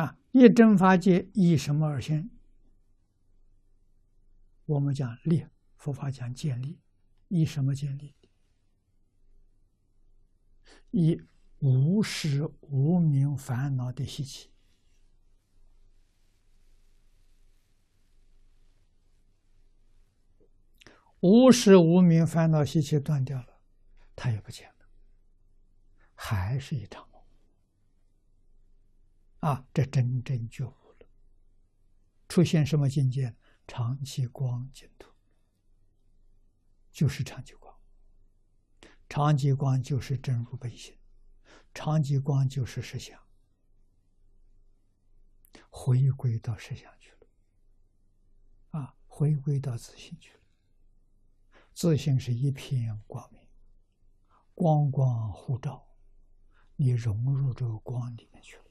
啊，一真法界以什么而现？我们讲立，佛法讲建立，以什么建立？以无始无明烦恼的习气，无始无明烦恼习气断掉了，它也不见了，还是一场。啊，这真正觉悟了，出现什么境界？长期光净土，就是长期光。长期光就是真如本性，长期光就是实相，回归到实相去了。啊，回归到自信去了。自信是一片光明，光光互照，你融入这个光里面去了。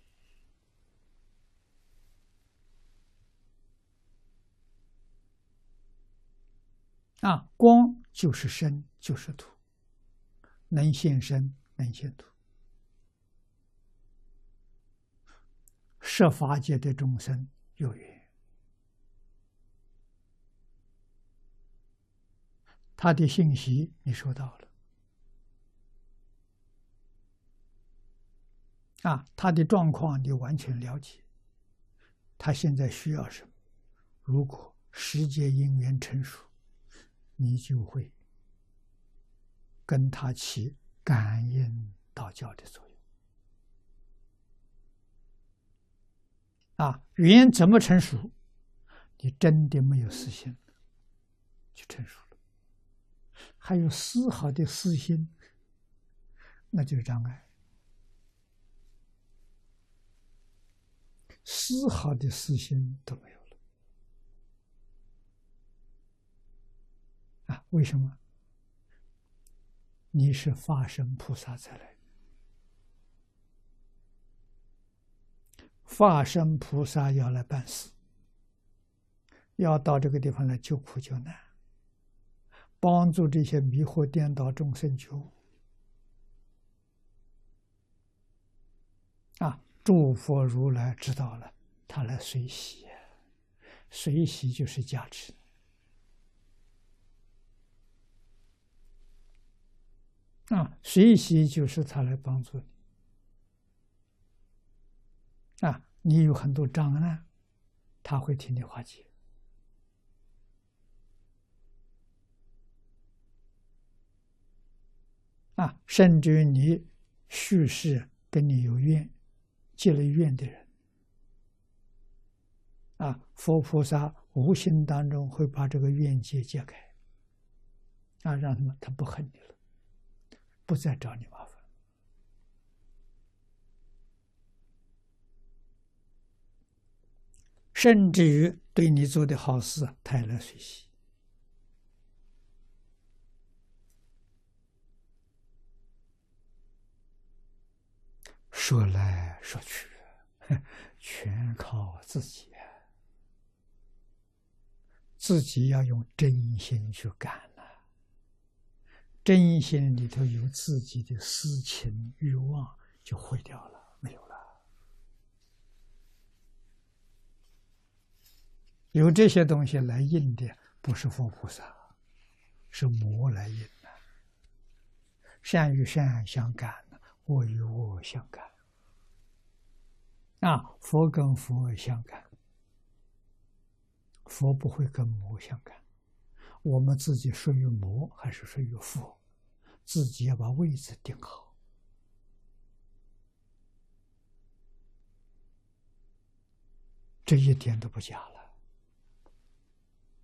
啊，光就是身，就是土，能现身，能现土。设法界的众生有缘，他的信息你收到了，啊，他的状况你完全了解，他现在需要什么？如果时间因缘成熟。你就会跟他起感应道教的作用啊！缘怎么成熟？你真的没有私心，就成熟了。还有丝毫的私心，那就是障碍。丝毫的私心都没为什么？你是化身菩萨才来，化身菩萨要来办事，要到这个地方来救苦救难，帮助这些迷惑颠倒众生求。啊，诸佛如来知道了，他来随喜，随喜就是加持。啊，随喜就是他来帮助你。啊，你有很多障碍，他会替你化解。啊，甚至于你叙事跟你有怨、结了怨的人，啊，佛菩萨无形当中会把这个怨结解开，啊，让他们他不恨你了。不再找你麻烦，甚至于对你做的好事，他也来学习。说来说去，全靠自己，自己要用真心去干。真心里头有自己的私情欲望，就毁掉了，没有了。有这些东西来印的，不是佛菩萨，是魔来印的。善与善相干，恶与恶相干。啊，佛跟佛相干，佛不会跟魔相干。我们自己属于母还是属于父？自己要把位置定好，这一点都不假了。